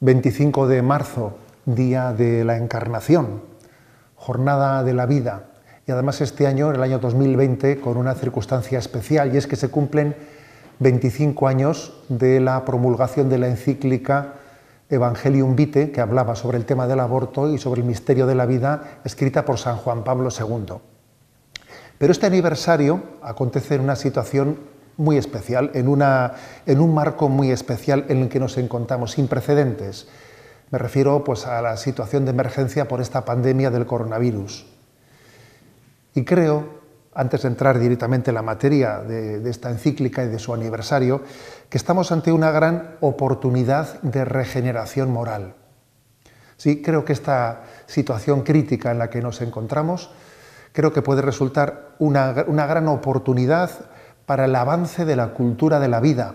25 de marzo, día de la Encarnación, jornada de la vida. Y además este año, el año 2020, con una circunstancia especial, y es que se cumplen 25 años de la promulgación de la encíclica Evangelium Vitae, que hablaba sobre el tema del aborto y sobre el misterio de la vida, escrita por San Juan Pablo II. Pero este aniversario acontece en una situación muy especial, en, una, en un marco muy especial en el que nos encontramos, sin precedentes. Me refiero pues, a la situación de emergencia por esta pandemia del coronavirus. Y creo, antes de entrar directamente en la materia de, esta encíclica y de su aniversario, que estamos ante una gran oportunidad de regeneración moral. Sí, creo que esta situación crítica en la que nos encontramos, creo que puede resultar una, una gran oportunidad para el avance de la cultura de la vida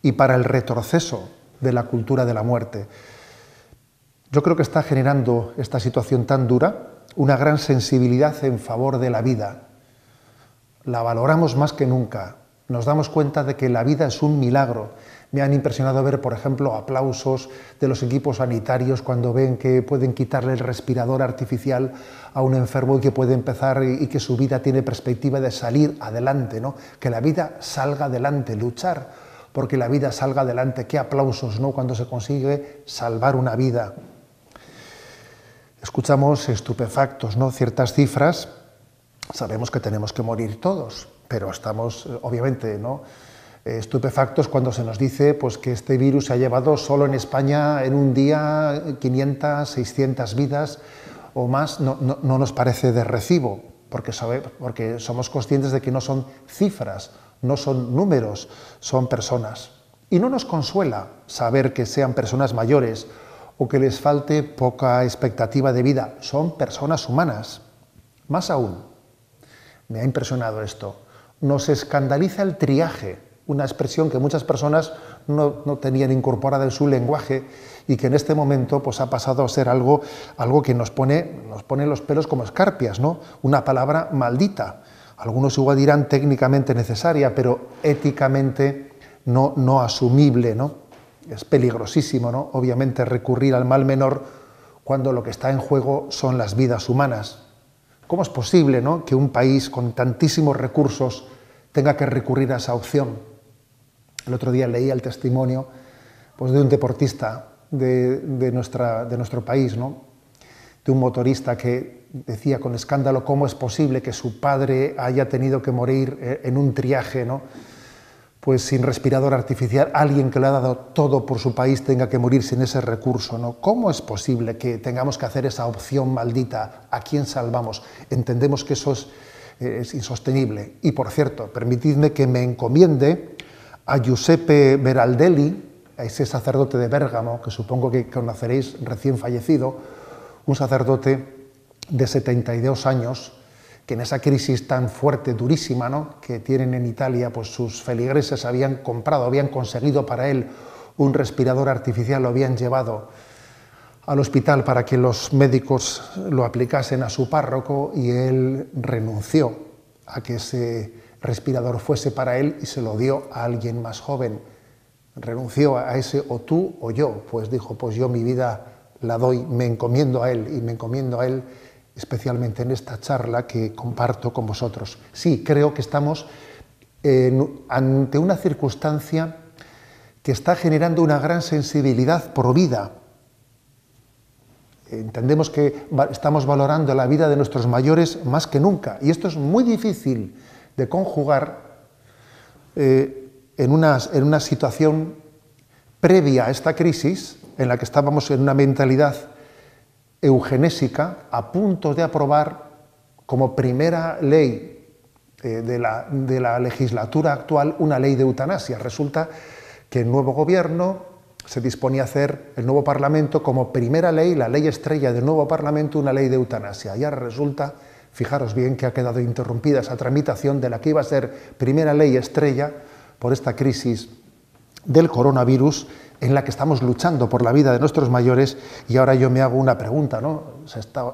y para el retroceso de la cultura de la muerte. Yo creo que está generando esta situación tan dura una gran sensibilidad en favor de la vida. La valoramos más que nunca. Nos damos cuenta de que la vida es un milagro me han impresionado ver, por ejemplo, aplausos de los equipos sanitarios cuando ven que pueden quitarle el respirador artificial a un enfermo y que puede empezar y que su vida tiene perspectiva de salir adelante, ¿no? Que la vida salga adelante, luchar porque la vida salga adelante. Qué aplausos, ¿no? Cuando se consigue salvar una vida. Escuchamos estupefactos, ¿no? Ciertas cifras. Sabemos que tenemos que morir todos, pero estamos, obviamente, ¿no? estupefactos cuando se nos dice pues, que este virus se ha llevado solo en España en un día 500, 600 vidas o más, no, nos parece de recibo, porque, porque somos conscientes de que no son cifras, no son números, son personas. Y no nos consuela saber que sean personas mayores o que les falte poca expectativa de vida, son personas humanas. Más aún, me ha impresionado esto, nos escandaliza el triaje una expresión que muchas personas no, tenían incorporada en su lenguaje y que en este momento pues, ha pasado a ser algo, algo que nos pone, nos pone los pelos como escarpias, ¿no? una palabra maldita. Algunos igual dirán técnicamente necesaria, pero éticamente no, no asumible. ¿no? Es peligrosísimo, ¿no? obviamente, recurrir al mal menor cuando lo que está en juego son las vidas humanas. ¿Cómo es posible ¿no? que un país con tantísimos recursos tenga que recurrir a esa opción? El otro día leía el testimonio pues, de un deportista de, de nuestro país, ¿no? de un motorista que decía con escándalo cómo es posible que su padre haya tenido que morir eh, en un triaje, ¿no? Pues sin respirador artificial, alguien que le ha dado todo por su país tenga que morir sin ese recurso. ¿no? ¿Cómo es posible que tengamos que hacer esa opción maldita? ¿A quién salvamos? Entendemos que eso es, eh, insostenible. Y por cierto, permitidme que me encomiende a Giuseppe Beraldelli, a ese sacerdote de Bérgamo, que supongo que conoceréis recién fallecido, un sacerdote de 72 años, que en esa crisis tan fuerte, durísima, ¿no? que tienen en Italia, pues sus feligreses habían comprado, habían conseguido para él un respirador artificial, lo habían llevado al hospital para que los médicos lo aplicasen a su párroco y él renunció a que se respirador fuese para él y se lo dio a alguien más joven. Renunció a ese o tú o yo, pues dijo, pues yo mi vida la doy, me encomiendo a él y me encomiendo a él especialmente en esta charla que comparto con vosotros. Sí, creo que estamos ante una circunstancia que está generando una gran sensibilidad por vida. Entendemos que estamos valorando la vida de nuestros mayores más que nunca y esto es muy difícil de conjugar eh, en, una, en una situación previa a esta crisis, en la que estábamos en una mentalidad eugenésica, a punto de aprobar como primera ley eh, de, la, de, la, legislatura actual una ley de eutanasia. Resulta que el nuevo gobierno se disponía a hacer, el nuevo Parlamento, como primera ley, la ley estrella del nuevo Parlamento, una ley de eutanasia. Y ahora resulta Fijaros bien que ha quedado interrumpida esa tramitación de la que iba a ser primera ley estrella por esta crisis del coronavirus en la que estamos luchando por la vida de nuestros mayores y ahora yo me hago una pregunta, ¿no?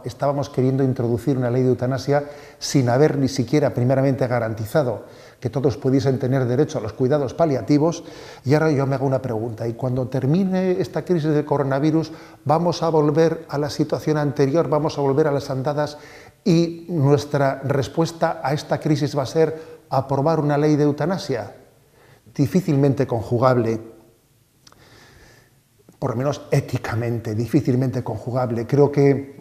estábamos queriendo introducir una ley de eutanasia sin haber ni siquiera primeramente garantizado que todos pudiesen tener derecho a los cuidados paliativos. Y ahora yo me hago una pregunta, y cuando termine esta crisis del coronavirus, ¿vamos a volver a la situación anterior, vamos a volver a las andadas y nuestra respuesta a esta crisis va a ser aprobar una ley de eutanasia? Difícilmente conjugable por lo menos éticamente, difícilmente conjugable. Creo que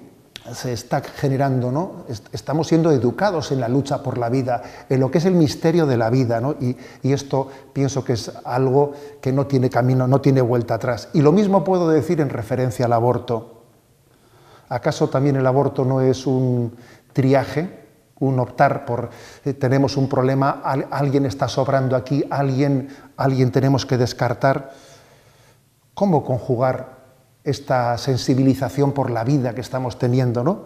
se está generando, ¿no? Estamos siendo educados en la lucha por la vida, en lo que es el misterio de la vida, ¿no? y, esto pienso que es algo que no tiene camino, no tiene vuelta atrás. Y lo mismo puedo decir en referencia al aborto. ¿Acaso también el aborto no es un triaje, un optar por eh, tenemos un problema, alguien está sobrando aquí, alguien, alguien tenemos que descartar? ¿Cómo conjugar esta sensibilización por la vida que estamos teniendo, ¿no?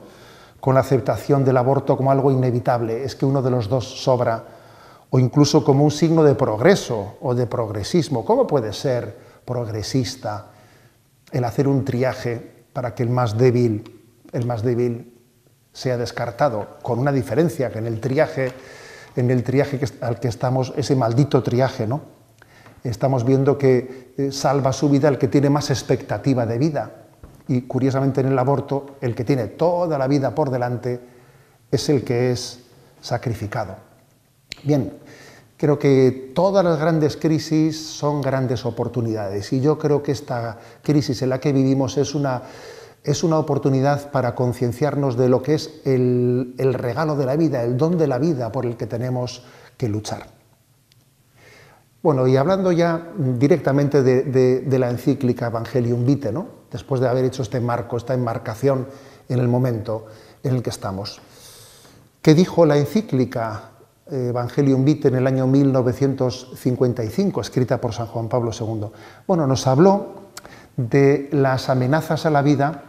con la aceptación del aborto como algo inevitable? Es que uno de los dos sobra, o incluso como un signo de progreso o de progresismo. ¿Cómo puede ser progresista el hacer un triaje para que el más débil, el más débil sea descartado, con una diferencia que en el triaje, en el triaje al que estamos, ese maldito triaje, ¿no? Estamos viendo que eh, salva su vida el que tiene más expectativa de vida. Y curiosamente en el aborto, el que tiene toda la vida por delante es el que es sacrificado. Bien, creo que todas las grandes crisis son grandes oportunidades y yo creo que esta crisis en la que vivimos es una, es una oportunidad para concienciarnos de lo que es el, el regalo de la vida, el don de la vida por el que tenemos que luchar. Bueno, y hablando ya directamente de, la encíclica Evangelium Vitae, ¿no? después de haber hecho este marco, esta enmarcación en el momento en el que estamos. ¿Qué dijo la encíclica eh, Evangelium Vitae en el año 1955, escrita por San Juan Pablo II? Bueno, nos habló de las amenazas a la vida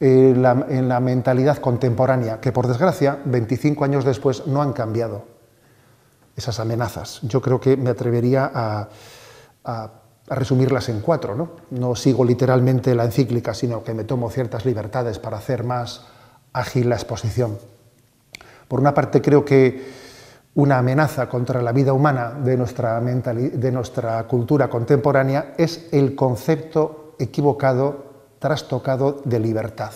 eh, en la mentalidad contemporánea, que por desgracia, 25 años después, no han cambiado esas amenazas. Yo creo que me atrevería a, resumirlas en cuatro. ¿no? no sigo literalmente la encíclica, sino que me tomo ciertas libertades para hacer más ágil la exposición. Por una parte, creo que una amenaza contra la vida humana de nuestra, de nuestra cultura contemporánea es el concepto equivocado, trastocado de libertad.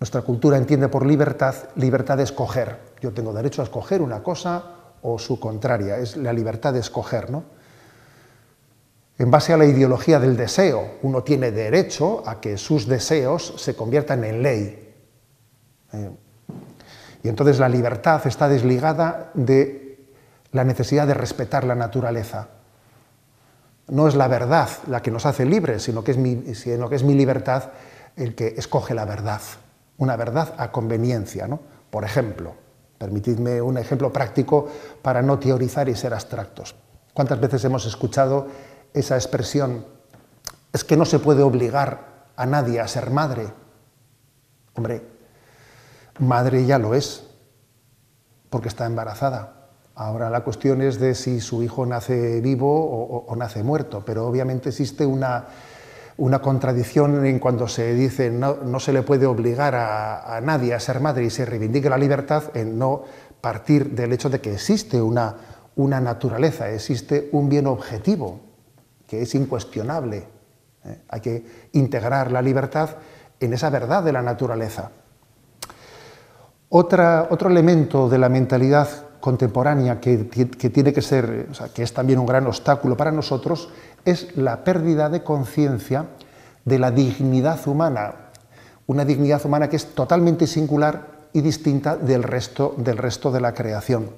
Nuestra cultura entiende por libertad libertad de escoger. Yo tengo derecho a escoger una cosa o su contraria, es la libertad de escoger. ¿no? En base a la ideología del deseo, uno tiene derecho a que sus deseos se conviertan en ley. Eh, y entonces la libertad está desligada de la necesidad de respetar la naturaleza. No es la verdad la que nos hace libres, sino que es mi, sino que es mi libertad el que escoge la verdad, una verdad a conveniencia. ¿no? Por ejemplo, Permitidme un ejemplo práctico para no teorizar y ser abstractos. ¿Cuántas veces hemos escuchado esa expresión? Es que no se puede obligar a nadie a ser madre. Hombre, madre ya lo es, porque está embarazada. Ahora la cuestión es de si su hijo nace vivo o, nace muerto, pero obviamente existe una, una contradicción en cuando se dice no, no se le puede obligar a, nadie a ser madre y se reivindica la libertad en no partir del hecho de que existe una, una naturaleza, existe un bien objetivo que es incuestionable. ¿eh? Hay que integrar la libertad en esa verdad de la naturaleza. Otro elemento de la mentalidad contemporánea que, que, tiene que ser, o sea, que es también un gran obstáculo para nosotros, es la pérdida de conciencia de la dignidad humana, una dignidad humana que es totalmente singular y distinta del resto, de la creación.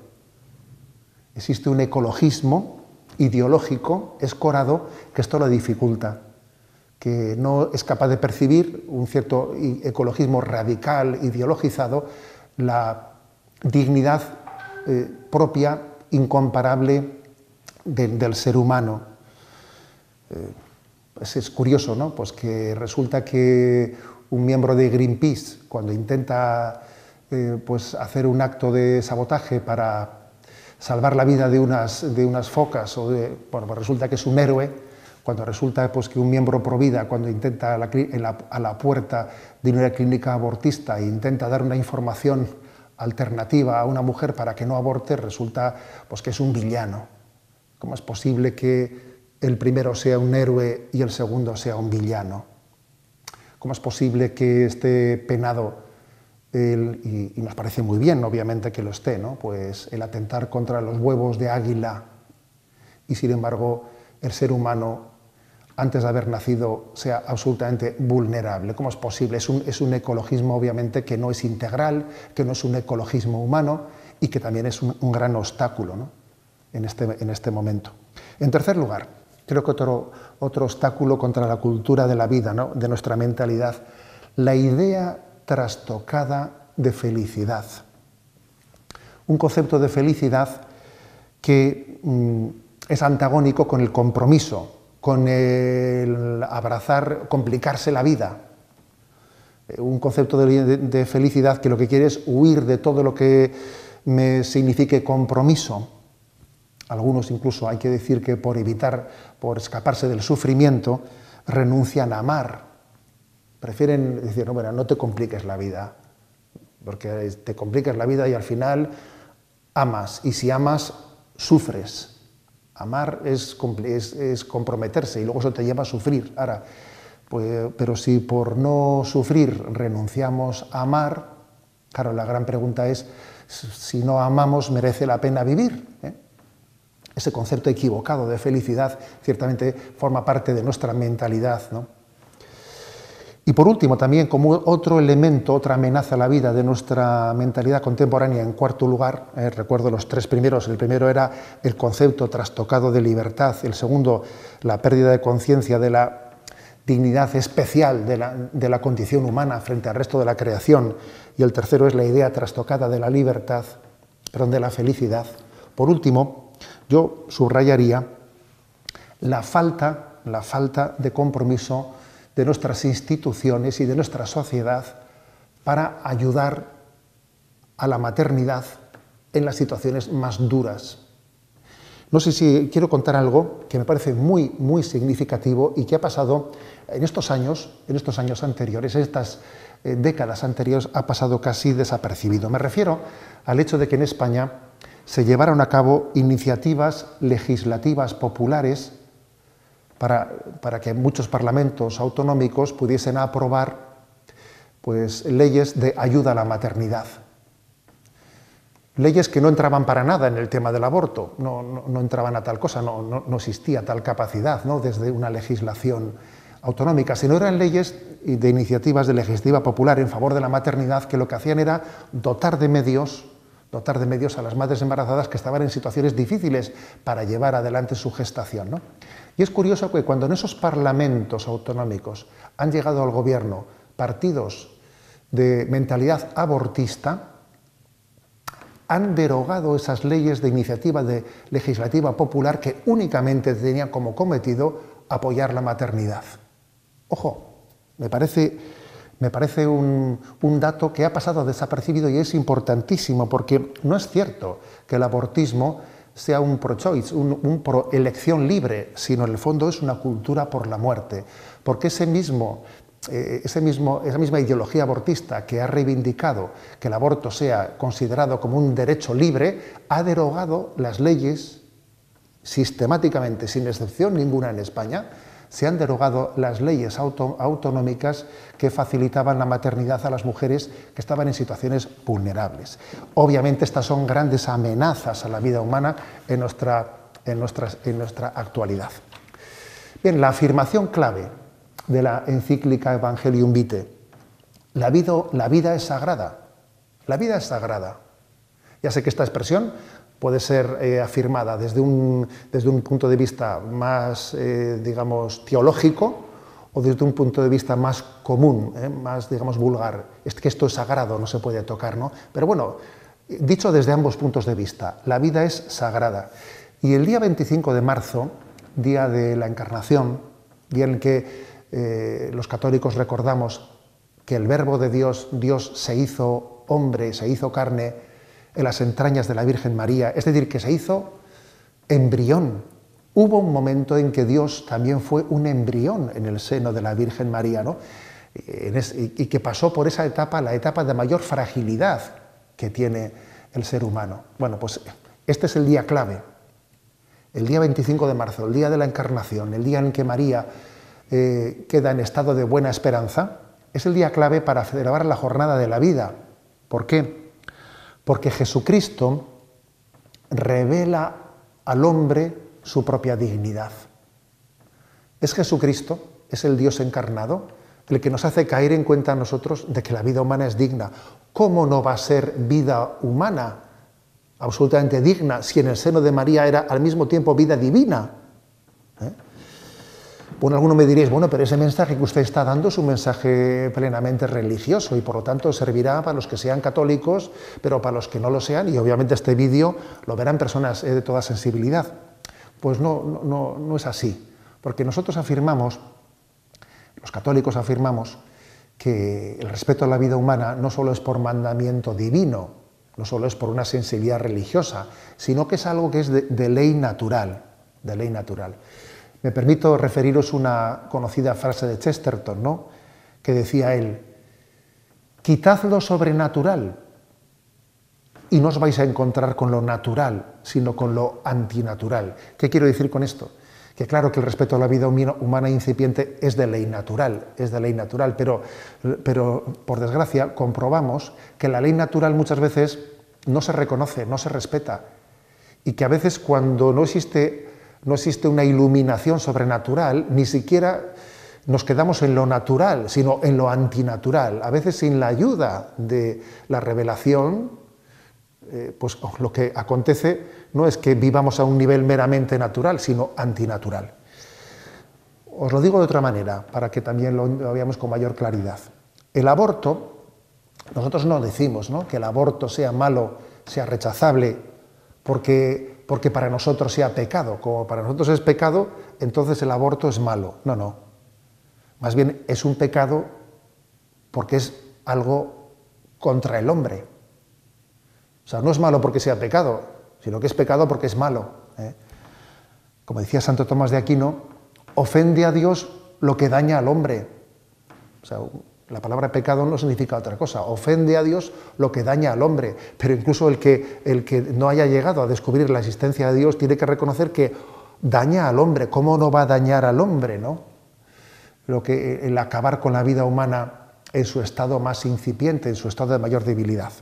Existe un ecologismo ideológico escorado que esto lo dificulta, que no es capaz de percibir un cierto ecologismo radical, ideologizado, la dignidad eh, propia, incomparable del ser humano. Pues es curioso, ¿no? Pues que resulta que un miembro de Greenpeace, cuando intenta eh, pues hacer un acto de sabotaje para salvar la vida de unas, de unas focas, o de, bueno, pues resulta que es un héroe, cuando resulta pues, que un miembro pro vida, cuando intenta a la, puerta de una clínica abortista e intenta dar una información alternativa a una mujer para que no aborte resulta pues, que es un villano. ¿Cómo es posible que el primero sea un héroe y el segundo sea un villano? ¿Cómo es posible que esté penado, y, nos parece muy bien, obviamente, que lo esté, ¿no? pues el atentar contra los huevos de águila y, sin embargo, el ser humano antes de haber nacido sea absolutamente vulnerable. ¿Cómo es posible? Es un, ecologismo obviamente que no es integral, que no es un ecologismo humano y que también es un, gran obstáculo en, este, en, este, momento. En tercer lugar, creo que otro, otro obstáculo contra la cultura de la vida, de nuestra mentalidad, la idea trastocada de felicidad. Un concepto de felicidad que mm, es antagónico con el compromiso, con el abrazar, complicarse la vida. Eh, un concepto de, felicidad que lo que quiere es huir de todo lo que me signifique compromiso. Algunos incluso hay que decir que por evitar, por escaparse del sufrimiento, renuncian a amar. Prefieren decir, no, bueno, no te compliques la vida, porque te complicas la vida y al final amas, y si amas, sufres. Amar es, comprometerse y luego eso te lleva a sufrir. Ahora, pues, pero si por no sufrir renunciamos a amar, claro, la gran pregunta es, si no amamos, ¿merece la pena vivir? ¿Eh? Ese concepto equivocado de felicidad ciertamente forma parte de nuestra mentalidad. ¿no? Y por último, también como otro elemento, otra amenaza a la vida de nuestra mentalidad contemporánea, en cuarto lugar, eh, recuerdo los tres primeros, el primero era el concepto trastocado de libertad, el segundo, la pérdida de conciencia de la dignidad especial de la, de la, condición humana frente al resto de la creación, y el tercero es la idea trastocada de la libertad, perdón, de la felicidad. Por último, yo subrayaría la falta, la falta de compromiso de nuestras instituciones y de nuestra sociedad para ayudar a la maternidad en las situaciones más duras. No sé si quiero contar algo que me parece muy, muy significativo y que ha pasado en estos años, en estos años anteriores, en estas eh, décadas anteriores, ha pasado casi desapercibido. Me refiero al hecho de que en España se llevaron a cabo iniciativas legislativas populares para, que muchos parlamentos autonómicos pudiesen aprobar pues, leyes de ayuda a la maternidad. Leyes que no entraban para nada en el tema del aborto, no, entraban a tal cosa, no, existía tal capacidad ¿no? desde una legislación autonómica, sino eran leyes de iniciativas de legislativa popular en favor de la maternidad que lo que hacían era dotar de medios, dotar de medios a las madres embarazadas que estaban en situaciones difíciles para llevar adelante su gestación. ¿no? Y es curioso que cuando en esos parlamentos autonómicos han llegado al gobierno partidos de mentalidad abortista, han derogado esas leyes de iniciativa legislativa popular que únicamente tenían como cometido apoyar la maternidad. Ojo, me parece, me parece un, dato que ha pasado desapercibido y es importantísimo porque no es cierto que el abortismo sea un pro-choice, un, pro-elección libre, sino en el fondo es una cultura por la muerte. Porque eh, ese mismo, esa misma ideología abortista que ha reivindicado que el aborto sea considerado como un derecho libre, ha derogado las leyes sistemáticamente, sin excepción ninguna en España, se han derogado las leyes autonómicas que facilitaban la maternidad a las mujeres que estaban en situaciones vulnerables. Obviamente estas son grandes amenazas a la vida humana en nuestra, en en nuestra actualidad. Bien, la afirmación clave de la encíclica Evangelium Vitae, la vida, la vida es sagrada, la vida es sagrada. Ya sé que esta expresión puede ser eh, afirmada desde un, desde un, punto de vista más, eh, digamos, teológico o desde un punto de vista más común, eh, más, digamos, vulgar. Es que esto es sagrado, no se puede tocar, ¿no? Pero bueno, dicho desde ambos puntos de vista, la vida es sagrada. Y el día 25 de marzo, día de la Encarnación, día en el que los católicos recordamos que el Verbo de Dios, Dios se hizo hombre, se hizo carne, en las entrañas de la Virgen María, es decir, que se hizo embrión. Hubo un momento en que Dios también fue un embrión en el seno de la Virgen María, ¿no? y que pasó por esa etapa, la etapa de mayor fragilidad que tiene el ser humano. Bueno, pues este es el día clave, el día 25 de marzo, el día de la encarnación, el día en que María eh, queda en estado de buena esperanza, es el día clave para celebrar la jornada de la vida. ¿Por qué? Porque Jesucristo revela al hombre su propia dignidad. Es Jesucristo, es el Dios encarnado, el que nos hace caer en cuenta a nosotros de que la vida humana es digna. ¿Cómo no va a ser vida humana absolutamente digna si en el seno de María era al mismo tiempo vida divina? Bueno, alguno me diréis, bueno, pero ese mensaje que usted está dando es un mensaje plenamente religioso y por lo tanto servirá para los que sean católicos, pero para los que no lo sean, y obviamente este vídeo lo verán personas eh, de toda sensibilidad. Pues no, no, es así, porque nosotros afirmamos, los católicos afirmamos, que el respeto a la vida humana no solo es por mandamiento divino, no solo es por una sensibilidad religiosa, sino que es algo que es de ley natural, de ley natural. Me permito referiros una conocida frase de Chesterton, ¿no? que decía él, quitad lo sobrenatural y no os vais a encontrar con lo natural, sino con lo antinatural. ¿Qué quiero decir con esto? Que claro que el respeto a la vida humana incipiente es de ley natural, es de ley natural, pero, pero por desgracia comprobamos que la ley natural muchas veces no se reconoce, no se respeta, y que a veces cuando no existe no existe una iluminación sobrenatural, ni siquiera nos quedamos en lo natural, sino en lo antinatural. A veces sin la ayuda de la revelación, eh, pues lo que acontece no es que vivamos a un nivel meramente natural, sino antinatural. Os lo digo de otra manera, para que también lo, veamos con mayor claridad. El aborto, nosotros no decimos que el aborto sea malo, sea rechazable, porque porque para nosotros sea pecado. Como para nosotros es pecado, entonces el aborto es malo. No, no. Más bien es un pecado porque es algo contra el hombre. O sea, no es malo porque sea pecado, sino que es pecado porque es malo. ¿eh? Como decía Santo Tomás de Aquino, ofende a Dios lo que daña al hombre. O sea, la palabra pecado no significa otra cosa, ofende a Dios lo que daña al hombre, pero incluso el que, el que no haya llegado a descubrir la existencia de Dios tiene que reconocer que daña al hombre, ¿cómo no va a dañar al hombre? ¿no? Lo que, el acabar con la vida humana en su estado más incipiente, en su estado de mayor debilidad.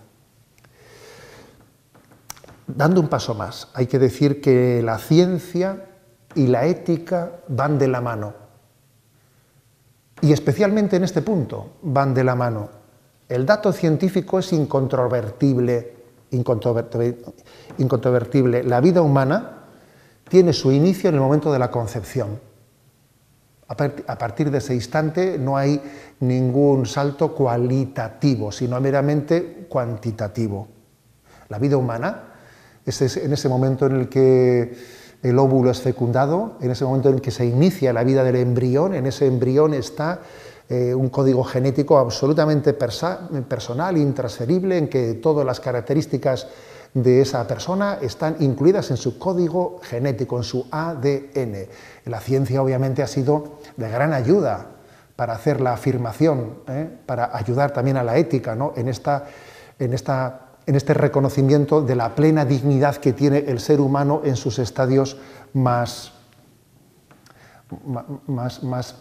Dando un paso más, hay que decir que la ciencia y la ética van de la mano. Y especialmente en este punto van de la mano. El dato científico es incontrovertible, incontrovertible. La vida humana tiene su inicio en el momento de la concepción. A partir de ese instante no hay ningún salto cualitativo, sino meramente cuantitativo. La vida humana es en ese momento en el que el óvulo es fecundado, en ese momento en que se inicia la vida del embrión, en ese embrión está eh, un código genético absolutamente personal, intransferible, en que todas las características de esa persona están incluidas en su código genético, en su ADN. La ciencia obviamente ha sido de gran ayuda para hacer la afirmación, ¿eh? para ayudar también a la ética ¿no? en, esta, en esta en este reconocimiento de la plena dignidad que tiene el ser humano en sus estadios más, más, más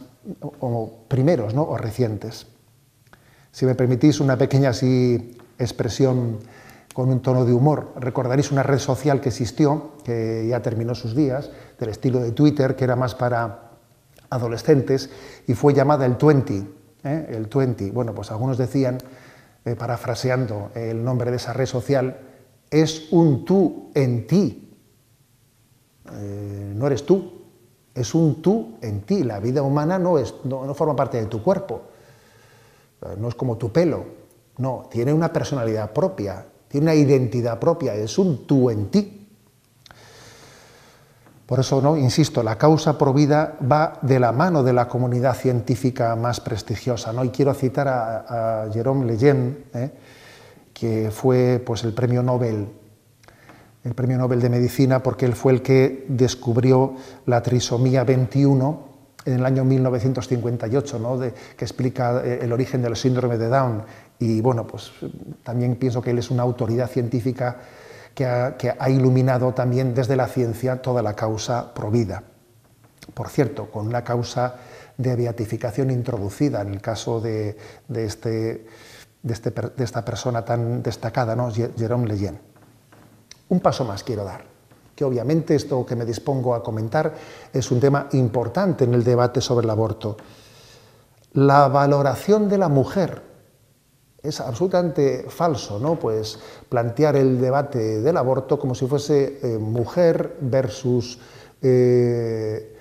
primeros ¿no? o recientes. Si me permitís una pequeña así, expresión con un tono de humor, recordaréis una red social que existió, que ya terminó sus días, del estilo de Twitter, que era más para adolescentes, y fue llamada el 20. ¿eh? El 20. Bueno, pues algunos decían eh, parafraseando el nombre de esa red social, es un tú en ti. Eh, no eres tú, es un tú en ti. La vida humana no, es, no, forma parte de tu cuerpo, eh, no es como tu pelo, no, tiene una personalidad propia, tiene una identidad propia, es un tú en ti. Por eso, no, insisto, la causa provida va de la mano de la comunidad científica más prestigiosa. ¿no? Y quiero citar a, Jerome Lejeune, ¿eh? que fue pues, el premio Nobel, el premio Nobel de Medicina, porque él fue el que descubrió la trisomía 21 en el año 1958, ¿no? que explica eh, el origen del síndrome de Down y bueno, pues también pienso que él es una autoridad científica que ha, iluminado también desde la ciencia toda la causa provida. Por cierto, con una causa de beatificación introducida en el caso de, este, este de, esta persona tan destacada, ¿no? Jérôme Lejeune. Un paso más quiero dar, que obviamente esto que me dispongo a comentar es un tema importante en el debate sobre el aborto. La valoración de la mujer es absolutamente falso, ¿no? Pues plantear el debate del aborto como si fuese eh, mujer versus eh,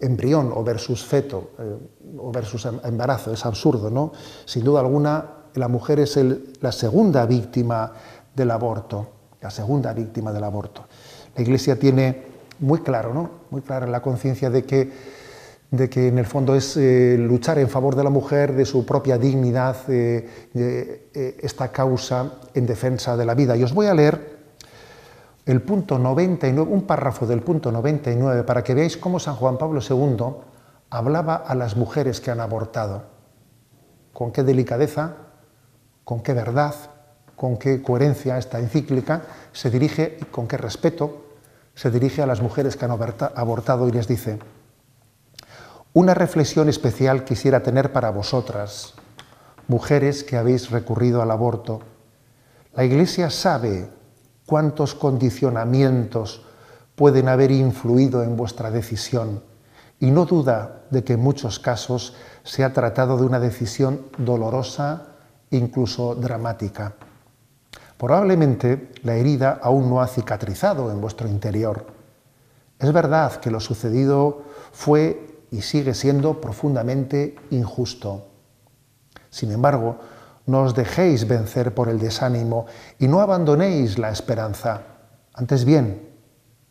embrión o versus feto eh, o versus em, embarazo, es absurdo, ¿no? Sin duda alguna, la mujer es la segunda víctima del aborto, la segunda víctima del aborto. La Iglesia tiene muy claro, ¿no? Muy clara la conciencia de que de que en el fondo es eh, luchar en favor de la mujer, de su propia dignidad, de eh, esta causa en defensa de la vida. Y os voy a leer el punto 99, un párrafo del punto 99, para que veáis cómo San Juan Pablo II hablaba a las mujeres que han abortado. Con qué delicadeza, con qué verdad, con qué coherencia esta encíclica se dirige y con qué respeto se dirige a las mujeres que han abortado y les dice, una reflexión especial quisiera tener para vosotras, mujeres que habéis recurrido al aborto. La Iglesia sabe cuántos condicionamientos pueden haber influido en vuestra decisión y no duda de que en muchos casos se ha tratado de una decisión dolorosa, incluso dramática. Probablemente la herida aún no ha cicatrizado en vuestro interior. Es verdad que lo sucedido fue y sigue siendo profundamente injusto. Sin embargo, no os dejéis vencer por el desánimo y no abandonéis la esperanza. Antes bien,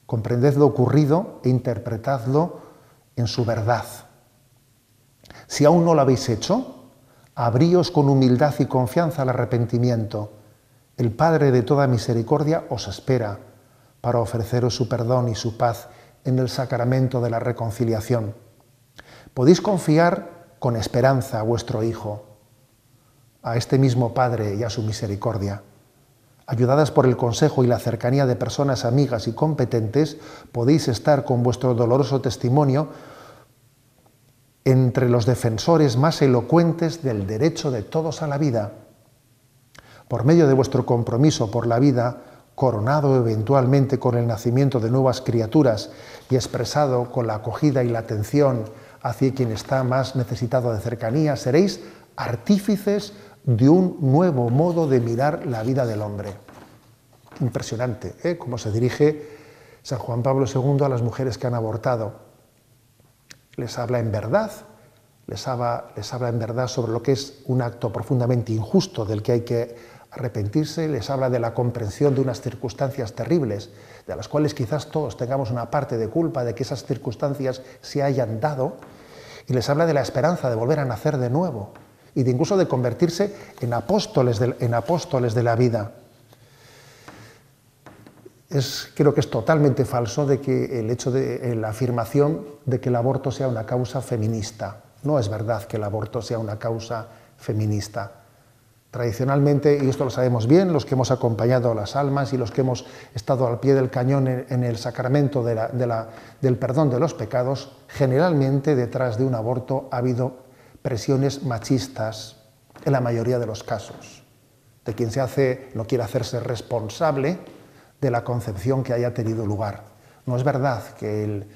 comprended lo ocurrido e interpretadlo en su verdad. Si aún no lo habéis hecho, abríos con humildad y confianza al arrepentimiento. El Padre de toda misericordia os espera para ofreceros su perdón y su paz en el sacramento de la reconciliación. Podéis confiar con esperanza a vuestro Hijo, a este mismo Padre y a su misericordia. Ayudadas por el consejo y la cercanía de personas amigas y competentes, podéis estar con vuestro doloroso testimonio entre los defensores más elocuentes del derecho de todos a la vida. Por medio de vuestro compromiso por la vida, coronado eventualmente con el nacimiento de nuevas criaturas y expresado con la acogida y la atención hacia quien está más necesitado de cercanía, seréis artífices de un nuevo modo de mirar la vida del hombre. Impresionante, ¿eh? cómo se dirige San Juan Pablo II a las mujeres que han abortado. Les habla en verdad, les habla, les habla en verdad sobre lo que es un acto profundamente injusto del que hay que arrepentirse, les habla de la comprensión de unas circunstancias terribles, de las cuales quizás todos tengamos una parte de culpa de que esas circunstancias se hayan dado, y les habla de la esperanza de volver a nacer de nuevo y de incluso de convertirse en apóstoles de, en apóstoles de la vida. Es, creo que es totalmente falso de que el hecho de la afirmación de que el aborto sea una causa feminista. No es verdad que el aborto sea una causa feminista. Tradicionalmente, y esto lo sabemos bien, los que hemos acompañado a las almas y los que hemos estado al pie del cañón en, el sacramento del perdón de los pecados, generalmente detrás de un aborto ha habido presiones machistas en la mayoría de los casos, de quien se hace, no quiere hacerse responsable de la concepción que haya tenido lugar. No es verdad que el,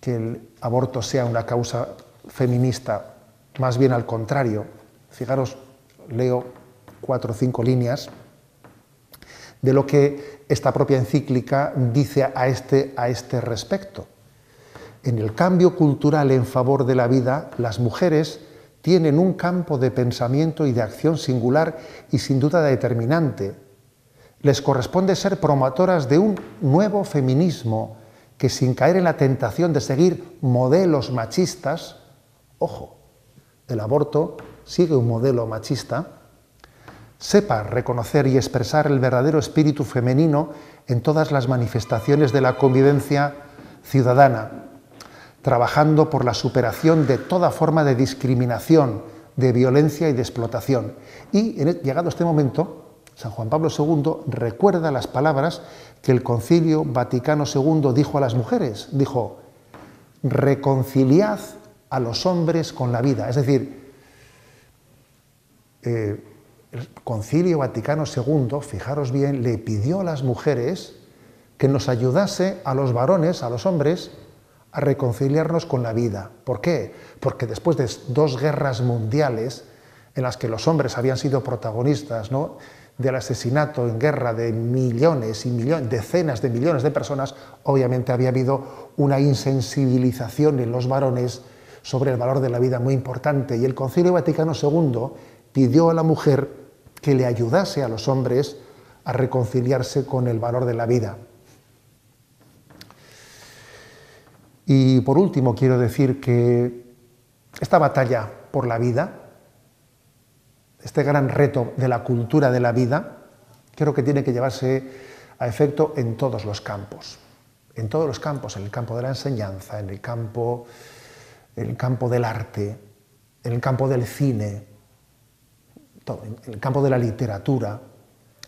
que el aborto sea una causa feminista, más bien al contrario. Fijaros, leo cuatro o cinco líneas de lo que esta propia encíclica dice a este, a este respecto. En el cambio cultural en favor de la vida, las mujeres tienen un campo de pensamiento y de acción singular y sin duda determinante. Les corresponde ser promotoras de un nuevo feminismo que sin caer en la tentación de seguir modelos machistas, ojo, el aborto sigue un modelo machista, sepa reconocer y expresar el verdadero espíritu femenino en todas las manifestaciones de la convivencia ciudadana, trabajando por la superación de toda forma de discriminación, de violencia y de explotación. Y en, llegado este momento, San Juan Pablo II recuerda las palabras que el Concilio Vaticano II dijo a las mujeres. Dijo, reconciliad a los hombres con la vida. Es decir, eh, el Concilio Vaticano II, fijaros bien, le pidió a las mujeres que nos ayudase a los varones, a los hombres, a reconciliarnos con la vida. ¿Por qué? Porque después de dos guerras mundiales en las que los hombres habían sido protagonistas, ¿no? del asesinato en guerra de millones y millones, decenas de millones de personas, obviamente había habido una insensibilización en los varones sobre el valor de la vida muy importante. Y el Concilio Vaticano II pidió a la mujer que le ayudase a los hombres a reconciliarse con el valor de la vida. Y por último, quiero decir que esta batalla por la vida, este gran reto de la cultura de la vida, creo que tiene que llevarse a efecto en todos los campos. En todos los campos, en el campo de la enseñanza, en el campo, en el campo del arte, en el campo del cine, en el campo de la literatura.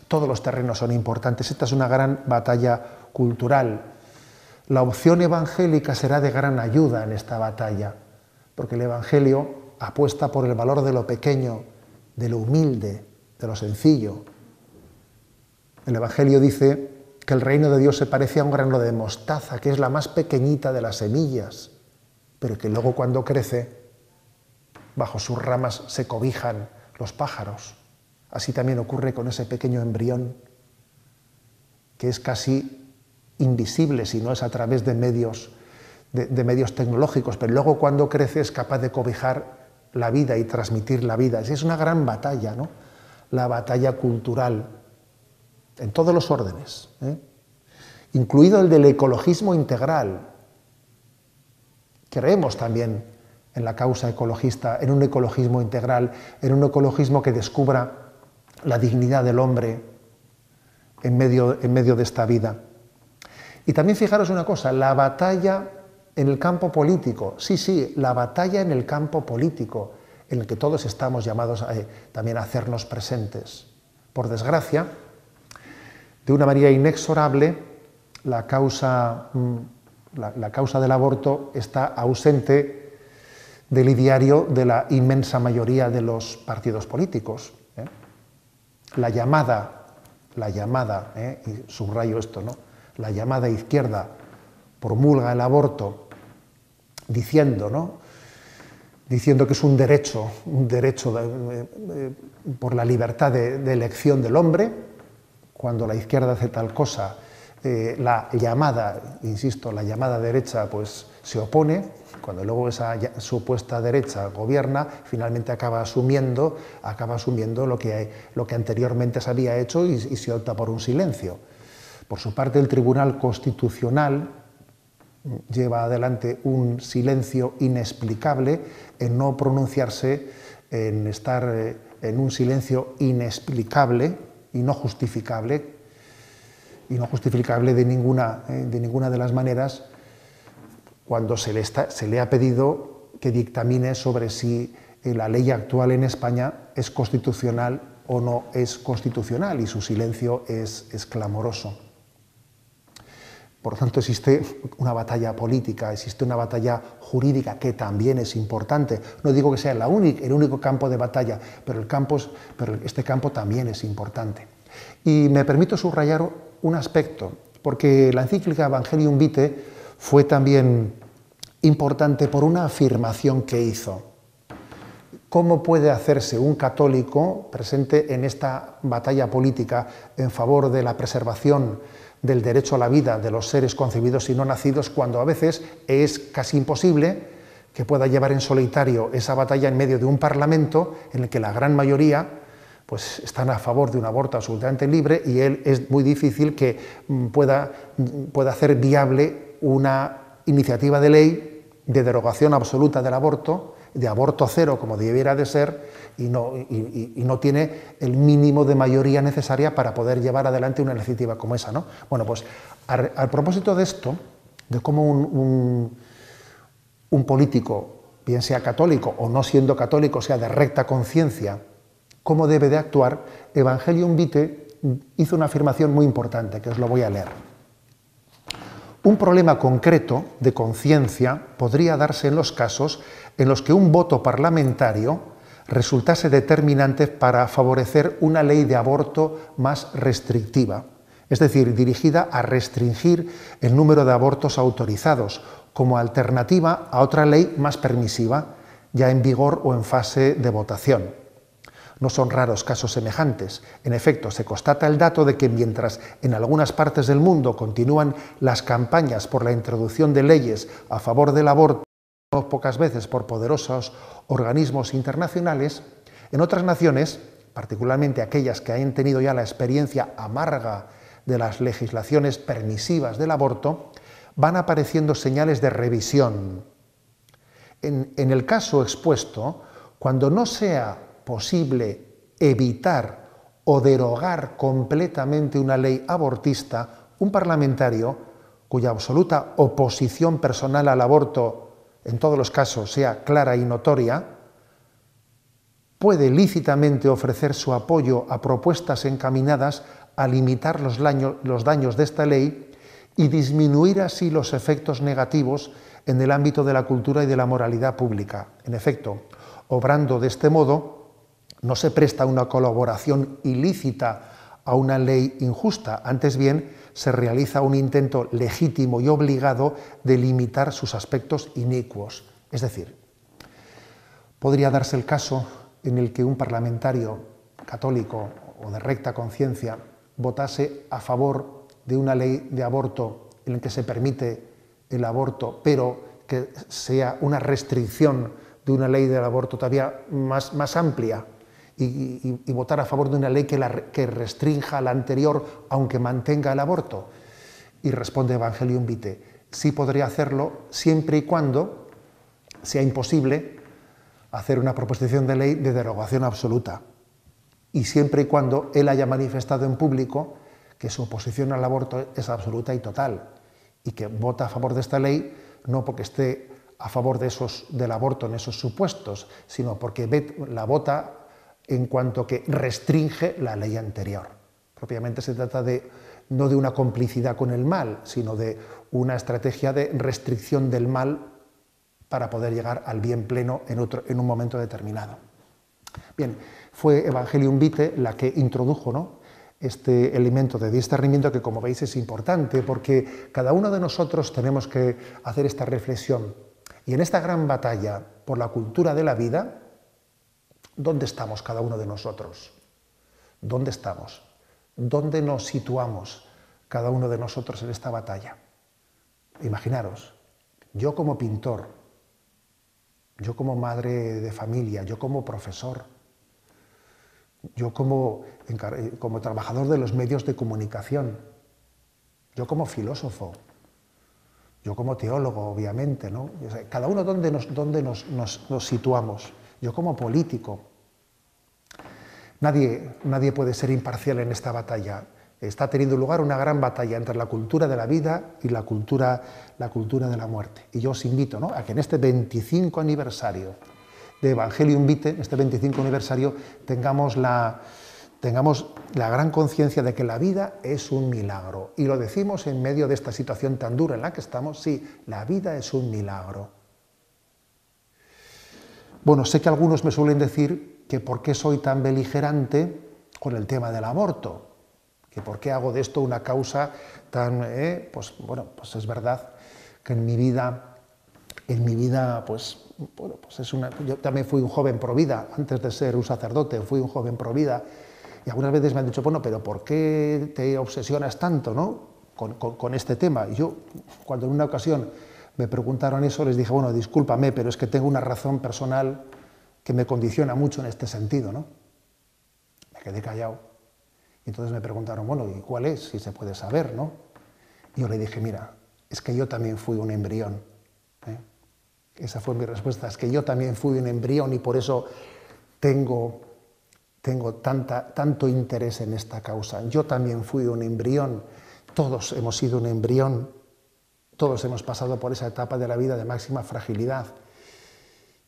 Todos los terrenos son importantes. Esta es una gran batalla cultural la opción evangélica será de gran ayuda en esta batalla, porque el Evangelio apuesta por el valor de lo pequeño, de lo humilde, de lo sencillo. El Evangelio dice que el reino de Dios se parece a un grano de mostaza, que es la más pequeñita de las semillas, pero que luego cuando crece, bajo sus ramas se cobijan los pájaros. Así también ocurre con ese pequeño embrión, que es casi invisible si no es a través de medios, de, medios tecnológicos, pero luego cuando crece es capaz de cobijar la vida y transmitir la vida. Es una gran batalla, ¿no? la batalla cultural, en todos los órdenes, ¿eh? incluido el del ecologismo integral. Creemos también en la causa ecologista, en un ecologismo integral, en un ecologismo que descubra la dignidad del hombre en medio, en medio de esta vida. Y también fijaros una cosa, la batalla en el campo político, sí, sí, la batalla en el campo político, en el que todos estamos llamados a, eh, también a hacernos presentes. Por desgracia, de una manera inexorable, la causa, mm, la, causa del aborto está ausente del ideario de la inmensa mayoría de los partidos políticos. ¿eh? La llamada, la llamada, ¿eh? y subrayo esto, ¿no? la llamada izquierda promulga el aborto diciendo, ¿no? diciendo que es un derecho, un derecho por la libertad de, elección del hombre, cuando la izquierda hace tal cosa, eh, la llamada, insisto, la llamada derecha pues se opone, cuando luego esa supuesta derecha gobierna, finalmente acaba asumiendo, acaba asumiendo lo que, lo que anteriormente se había hecho y se opta por un silencio. Por su parte, el Tribunal Constitucional lleva adelante un silencio inexplicable en no pronunciarse, en estar eh, en un silencio inexplicable y no justificable, y no justificable de ninguna eh, de, ninguna de las maneras, cuando se le, ha pedido que dictamine sobre si eh, la ley actual en España es constitucional o no es constitucional, y su silencio es, clamoroso. Por lo tanto, existe una batalla política, existe una batalla jurídica que también es importante. No digo que sea el único campo de batalla, pero este campo también es importante. Y me permito subrayar un aspecto, porque la encíclica Evangelium Vitae fue también importante por una afirmación que hizo. ¿Cómo puede hacerse un católico presente en esta batalla política en favor de la preservación del derecho a la vida de los seres concebidos y no nacidos, cuando a veces es casi imposible que pueda llevar en solitario esa batalla en medio de un parlamento en el que la gran mayoría pues, están a favor de un aborto absolutamente libre y él es muy difícil que mm, pueda, mm, pueda hacer viable una iniciativa de ley de derogación absoluta del aborto, de aborto cero como debiera de ser, y no, tiene el mínimo de mayoría necesaria para poder llevar adelante una iniciativa como esa. ¿no? Bueno, pues al, propósito de esto, de cómo un, un, político bien sea católico o no siendo católico, sea de recta conciencia, cómo debe de actuar, Evangelium Vitae hizo una afirmación muy importante, que os lo voy a leer. Un problema concreto de conciencia podría darse en los casos en los que un voto parlamentario resultase determinante para favorecer una ley de aborto más restrictiva, es decir, dirigida a restringir el número de abortos autorizados como alternativa a otra ley más permisiva, ya en vigor o en fase de votación. No son raros casos semejantes. En efecto, se constata el dato de que mientras en algunas partes del mundo continúan las campañas por la introducción de leyes a favor del aborto, pocas veces por poderosos organismos internacionales, en otras naciones, particularmente aquellas que hayan tenido ya la experiencia amarga de las legislaciones permisivas del aborto, van apareciendo señales de revisión. En, el caso expuesto, cuando no sea posible evitar o derogar completamente una ley abortista, un parlamentario cuya absoluta oposición personal al aborto en todos los casos sea clara y notoria, puede lícitamente ofrecer su apoyo a propuestas encaminadas a limitar los daños, de esta ley y disminuir así los efectos negativos en el ámbito de la cultura y de la moralidad pública. En efecto, obrando de este modo, no se presta una colaboración ilícita a una ley injusta, antes bien se realiza un intento legítimo y obligado de limitar sus aspectos inicuos. Es decir, podría darse el caso en el que un parlamentario católico o de recta conciencia votase a favor de una ley de aborto en la que se permite el aborto, pero que sea una restricción de una ley del aborto todavía más, más amplia y, votar a favor de una ley que, restrinja la anterior aunque mantenga el aborto. Y responde Evangelium Vitae, sí podría hacerlo siempre y cuando sea imposible hacer una proposición de ley de derogación absoluta y siempre y cuando él haya manifestado en público que su oposición al aborto es absoluta y total y que vota a favor de esta ley no porque esté a favor de esos, del aborto en esos supuestos, sino porque la vota en cuanto que restringe la ley anterior. Propiamente se trata de no de una complicidad con el mal, sino de una estrategia de restricción del mal para poder llegar al bien pleno en, un momento determinado. Bien, fue Evangelium Vitae la que introdujo ¿no? este elemento de discernimiento que, como veis, es importante porque cada uno de nosotros tenemos que hacer esta reflexión. Y en esta gran batalla por la cultura de la vida, ¿Dónde estamos cada uno de nosotros? ¿Dónde estamos? ¿Dónde nos situamos cada uno de nosotros en esta batalla? Imaginaros, yo como pintor, yo como madre de familia, yo como profesor, yo como, como trabajador de los medios de comunicación, yo como filósofo, yo como teólogo, obviamente, ¿no? Cada uno dónde nos, dónde nos situamos yo como político. Nadie, nadie puede ser imparcial en esta batalla. Está teniendo lugar una gran batalla entre la cultura de la vida y la cultura, la cultura de la muerte. Y yo os invito ¿no? a que en este 25 aniversario de Evangelium Vitae, este 25 aniversario, tengamos la, tengamos la gran conciencia de que la vida es un milagro. Y lo decimos en medio de esta situación tan dura en la que estamos, sí, la vida es un milagro. Bueno, sé que algunos me suelen decir que por qué soy tan beligerante con el tema del aborto, que por qué hago de esto una causa tan, eh, pues bueno, pues es verdad que en mi vida, en mi vida, pues bueno, pues es una, yo también fui un joven pro vida antes de ser un sacerdote, fui un joven pro vida y algunas veces me han dicho, bueno, pero ¿por qué te obsesionas tanto, no? Con, con este tema. Y yo, cuando en una ocasión me preguntaron eso, les dije, bueno, discúlpame, pero es que tengo una razón personal que me condiciona mucho en este sentido, ¿no? Me quedé callado. Y entonces me preguntaron, bueno, ¿y cuál es? Si se puede saber, ¿no? Yo le dije, mira, es que yo también fui un embrión. ¿eh? Esa fue mi respuesta, es que yo también fui un embrión y por eso tengo, tengo tanta, tanto interés en esta causa. Yo también fui un embrión, todos hemos sido un embrión todos hemos pasado por esa etapa de la vida de máxima fragilidad.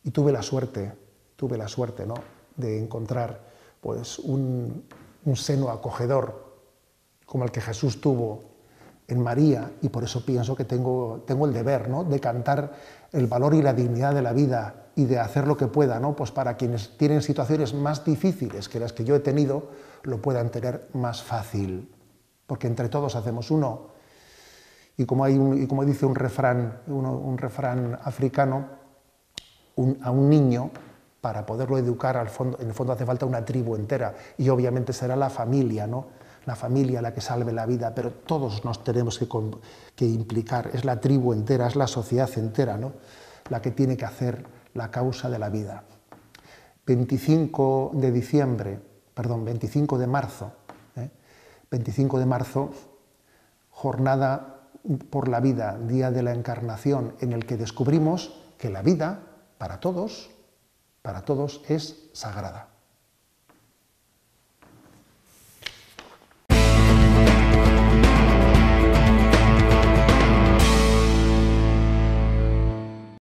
Y tuve la suerte, tuve la suerte, ¿no? De encontrar, pues, un, seno acogedor como el que Jesús tuvo en María y por eso pienso que tengo, tengo el deber ¿no? de cantar el valor y la dignidad de la vida y de hacer lo que pueda, ¿no? pues para quienes tienen situaciones más difíciles que las que yo he tenido, lo puedan tener más fácil, porque entre todos hacemos uno. Y como, hay y como dice un refrán, un refrán africano, a un niño, para poderlo educar, al fondo, en el fondo hace falta una tribu entera, y obviamente será la familia, ¿no? la familia la que salve la vida, pero todos nos tenemos que, implicar, es la tribu entera, es la sociedad entera, ¿no? la que tiene que hacer la causa de la vida. 25 de diciembre, perdón, 25 de marzo, 25 ¿eh? de marzo, jornada por la vida, día de la encarnación, en el que descubrimos que la vida, para todos, para todos, es sagrada.